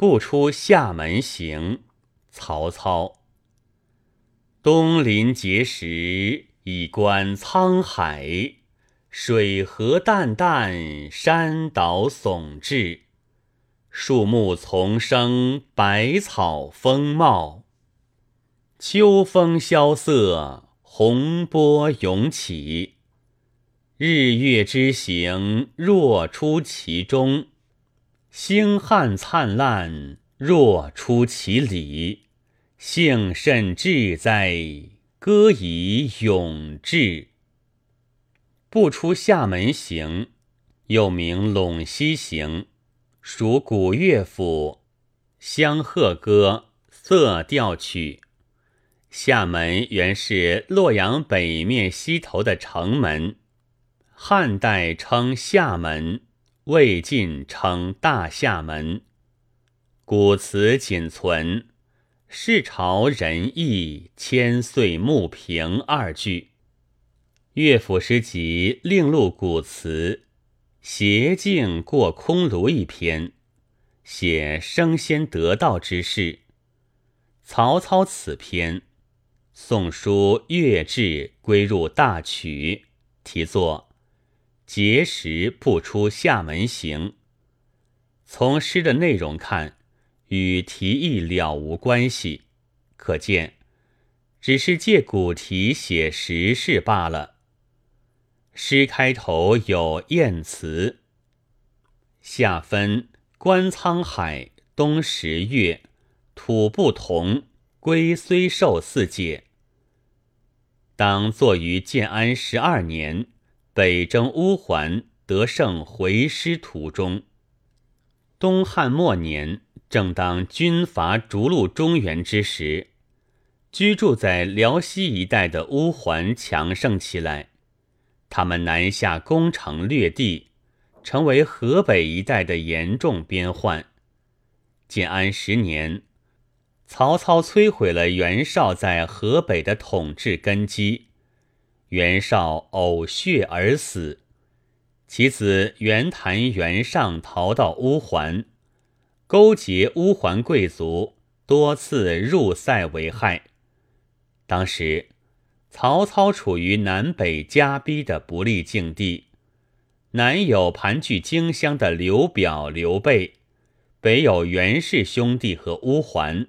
不出厦门行。曹操。东临碣石，以观沧海。水何澹澹，山岛竦峙。树木丛生，百草丰茂。秋风萧瑟，洪波涌起。日月之行，若出其中；星汉灿烂，若出其里。幸甚至哉！歌以咏志。不出厦门行，又名陇西行，属古乐府湘鹤歌色调曲。厦门原是洛阳北面西头的城门，汉代称厦门，魏晋称大厦门。古词仅存。世朝仁义，千岁墓平二句。乐府诗集另录古词，斜径过空庐一篇，写升仙得道之事。曹操此篇，宋书乐志归入大曲，题作《碣石不出厦门行》。从诗的内容看。与题意了无关系，可见只是借古题写实事罢了。诗开头有艳词：“下分观沧海，冬十月，土不同，龟虽寿四界。”当作于建安十二年，北征乌桓，得胜回师途中。东汉末年。正当军阀逐鹿中原之时，居住在辽西一带的乌桓强盛起来。他们南下攻城略地，成为河北一带的严重边患。建安十年，曹操摧毁了袁绍在河北的统治根基，袁绍呕血而死，其子袁谭、袁尚逃到乌桓。勾结乌桓贵族，多次入塞为害。当时，曹操处于南北夹逼的不利境地，南有盘踞荆襄的刘表、刘备，北有袁氏兄弟和乌桓。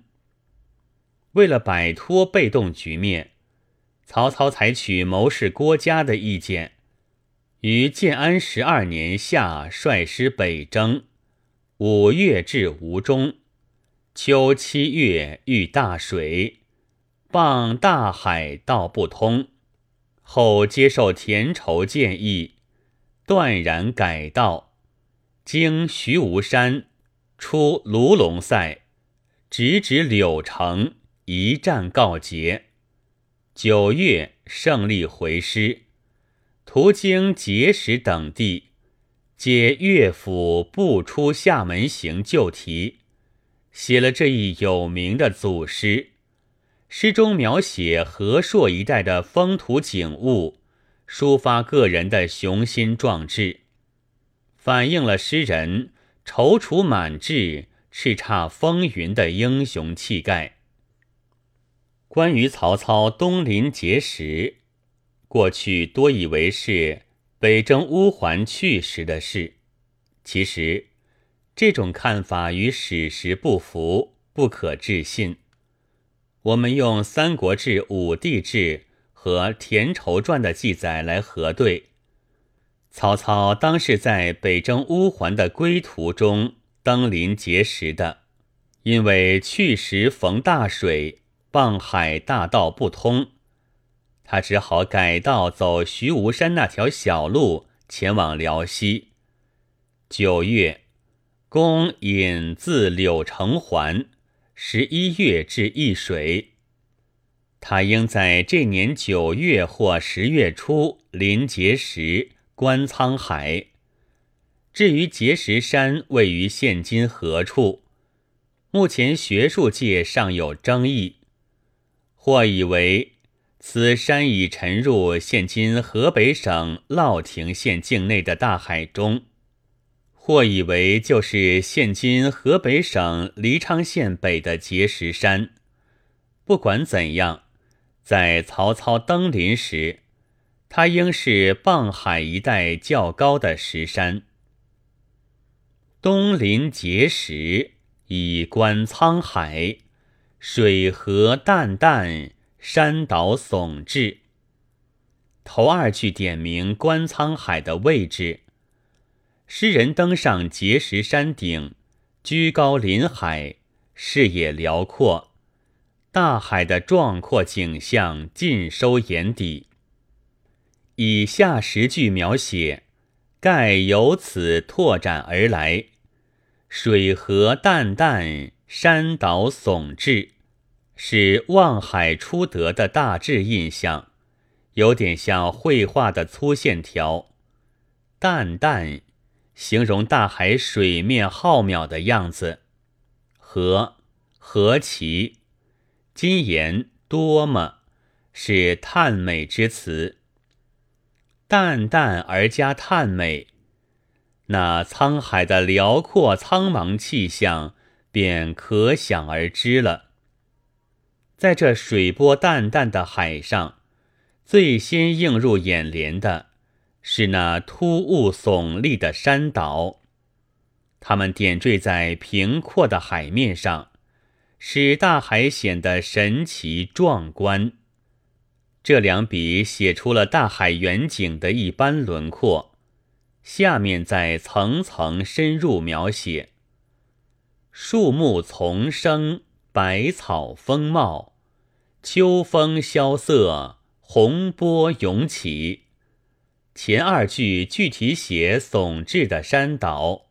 为了摆脱被动局面，曹操采取谋士郭嘉的意见，于建安十二年夏率师北征。五月至吴中，秋七月遇大水，傍大海道不通。后接受田畴建议，断然改道，经徐无山，出卢龙塞，直指柳城，一战告捷。九月胜利回师，途经碣石等地。解乐府不出厦门行旧题，写了这一有名的祖诗。诗中描写河朔一带的风土景物，抒发个人的雄心壮志，反映了诗人踌躇满志、叱咤风云的英雄气概。关于曹操东临碣石，过去多以为是。北征乌桓去时的事，其实这种看法与史实不符，不可置信。我们用《三国志·武帝志》和《田畴传》的记载来核对，曹操当是在北征乌桓的归途中登临碣石的，因为去时逢大水，傍海大道不通。他只好改道走徐吴山那条小路，前往辽西。九月，公引自柳城还。十一月至易水。他应在这年九月或十月初临碣石观沧海。至于碣石山位于现今何处，目前学术界尚有争议，或以为。此山已沉入现今河北省乐亭县境内的大海中，或以为就是现今河北省黎昌县北的碣石山。不管怎样，在曹操登临时，它应是傍海一带较高的石山。东临碣石，以观沧海，水河淡淡，山岛耸峙。头二句点明观沧海的位置。诗人登上碣石山顶，居高临海，视野辽阔，大海的壮阔景象尽收眼底。以下十句描写，盖由此拓展而来。水河淡淡，山岛耸峙，是望海出得的大致印象，有点像绘画的粗线条。淡淡。形容大海水面浩渺的样子，何何其今言多么，是叹美之词。淡淡而加叹美，那沧海的辽阔苍茫气象便可想而知了。在这水波淡淡的海上，最先映入眼帘的。是那突兀耸立的山岛，它们点缀在平阔的海面上，使大海显得神奇壮观。这两笔写出了大海远景的一般轮廓，下面再层层深入描写：树木丛生，百草丰茂，秋风萧瑟，洪波涌起。前二句具体写耸峙的山岛，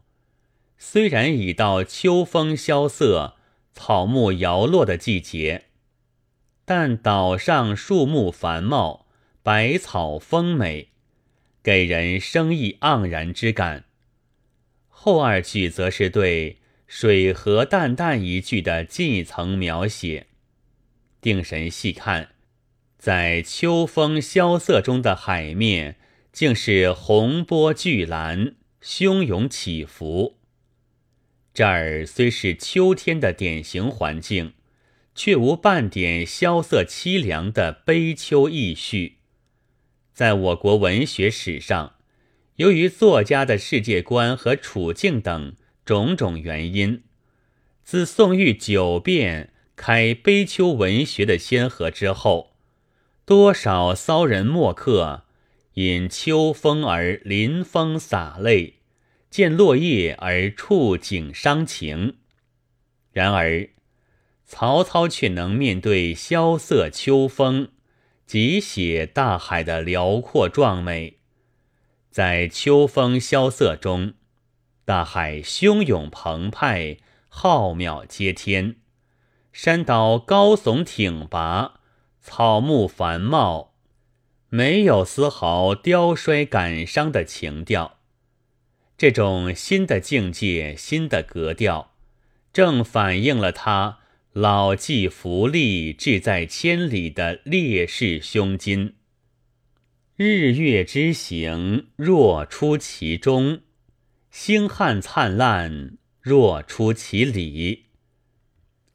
虽然已到秋风萧瑟、草木摇落的季节，但岛上树木繁茂，百草丰美，给人生意盎然之感。后二句则是对水河淡淡一句的近层描写。定神细看，在秋风萧瑟中的海面。竟是洪波巨澜，汹涌起伏。这儿虽是秋天的典型环境，却无半点萧瑟凄凉的悲秋意绪。在我国文学史上，由于作家的世界观和处境等种种原因，自宋玉九变开悲秋文学的先河之后，多少骚人墨客。因秋风而临风洒泪，见落叶而触景伤情。然而，曹操却能面对萧瑟秋风，即写大海的辽阔壮美。在秋风萧瑟中，大海汹涌澎湃，浩渺接天；山岛高耸挺拔，草木繁茂。没有丝毫凋衰感伤的情调，这种新的境界、新的格调，正反映了他老骥伏枥，志在千里的烈士胸襟。日月之行，若出其中；星汉灿烂，若出其里。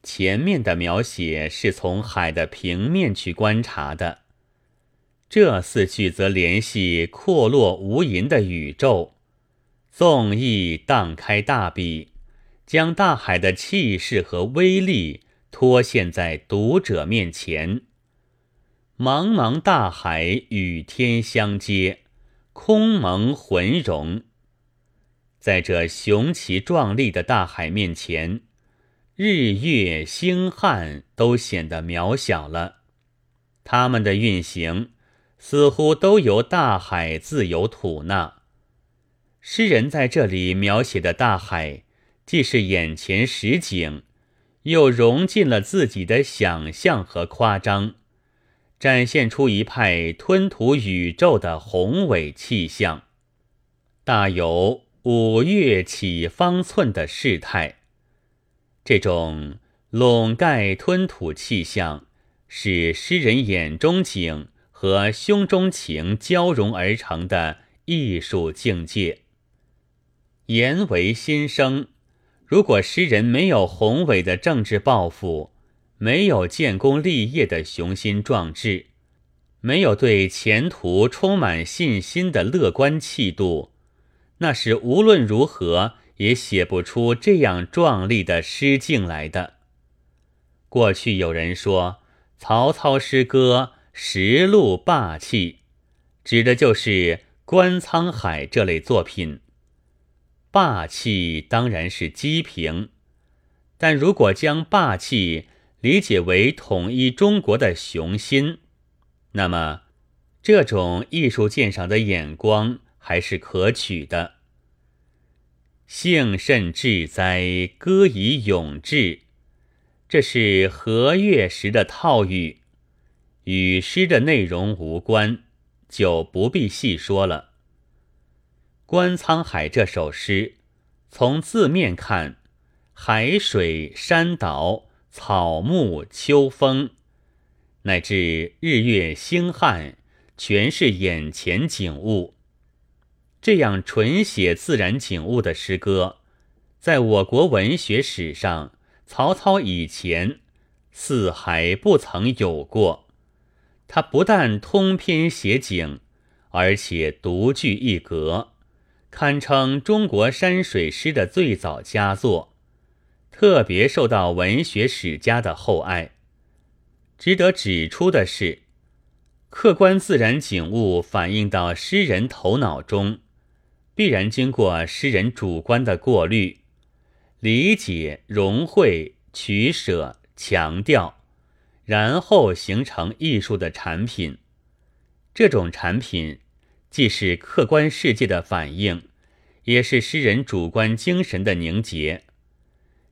前面的描写是从海的平面去观察的。这四句则联系阔落无垠的宇宙，纵意荡开大笔，将大海的气势和威力托现在读者面前。茫茫大海与天相接，空蒙浑融。在这雄奇壮丽的大海面前，日月星汉都显得渺小了，它们的运行。似乎都由大海自由吐纳。诗人在这里描写的大海，既是眼前实景，又融进了自己的想象和夸张，展现出一派吞吐宇宙的宏伟气象，大有五岳起方寸的事态。这种笼盖吞吐气象，是诗人眼中景。和胸中情交融而成的艺术境界。言为心声。如果诗人没有宏伟的政治抱负，没有建功立业的雄心壮志，没有对前途充满信心的乐观气度，那是无论如何也写不出这样壮丽的诗境来的。过去有人说曹操诗歌实录霸气，指的就是观沧海这类作品。霸气当然是积平，但如果将霸气理解为统一中国的雄心，那么这种艺术鉴赏的眼光还是可取的。幸甚至哉，歌以咏志，这是和乐时的套语，与诗的内容无关，就不必细说了。《观沧海》这首诗，从字面看，海水、山岛、草木、秋风，乃至日月星汉，全是眼前景物。这样纯写自然景物的诗歌，在我国文学史上，曹操以前似还不曾有过。他不但通篇写景，而且独具一格。堪称中国山水诗的最早佳作，特别受到文学史家的厚爱。值得指出的是，客观自然景物反映到诗人头脑中，必然经过诗人主观的过滤、理解、融汇、取舍、强调，然后形成艺术的产品。这种产品。既是客观世界的反映，也是诗人主观精神的凝结。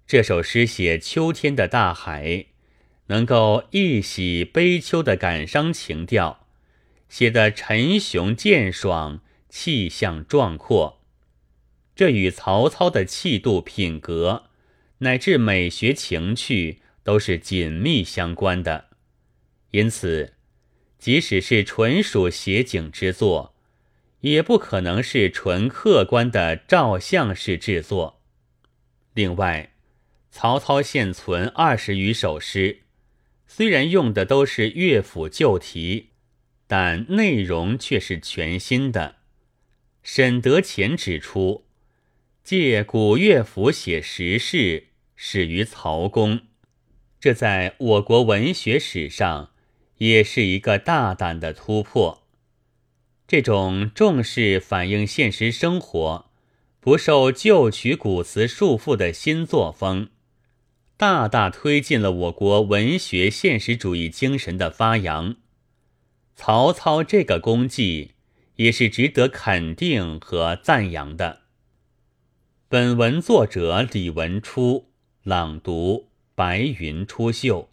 这首诗写秋天的大海，能够一洗悲秋的感伤情调，写得沉雄健爽，气象壮阔。这与曹操的气度、品格，乃至美学情趣，都是紧密相关的。因此，即使是纯属写景之作，也不可能是纯客观的照相式制作。另外，曹操现存二十余首诗，虽然用的都是乐府旧题，但内容却是全新的。沈德潜指出，借古乐府写时事，始于曹公，这在我国文学史上也是一个大胆的突破。这种重视反映现实生活、不受旧曲古词束缚的新作风，大大推进了我国文学现实主义精神的发扬。曹操这个功绩也是值得肯定和赞扬的。本文作者李文初朗读：白云出岫。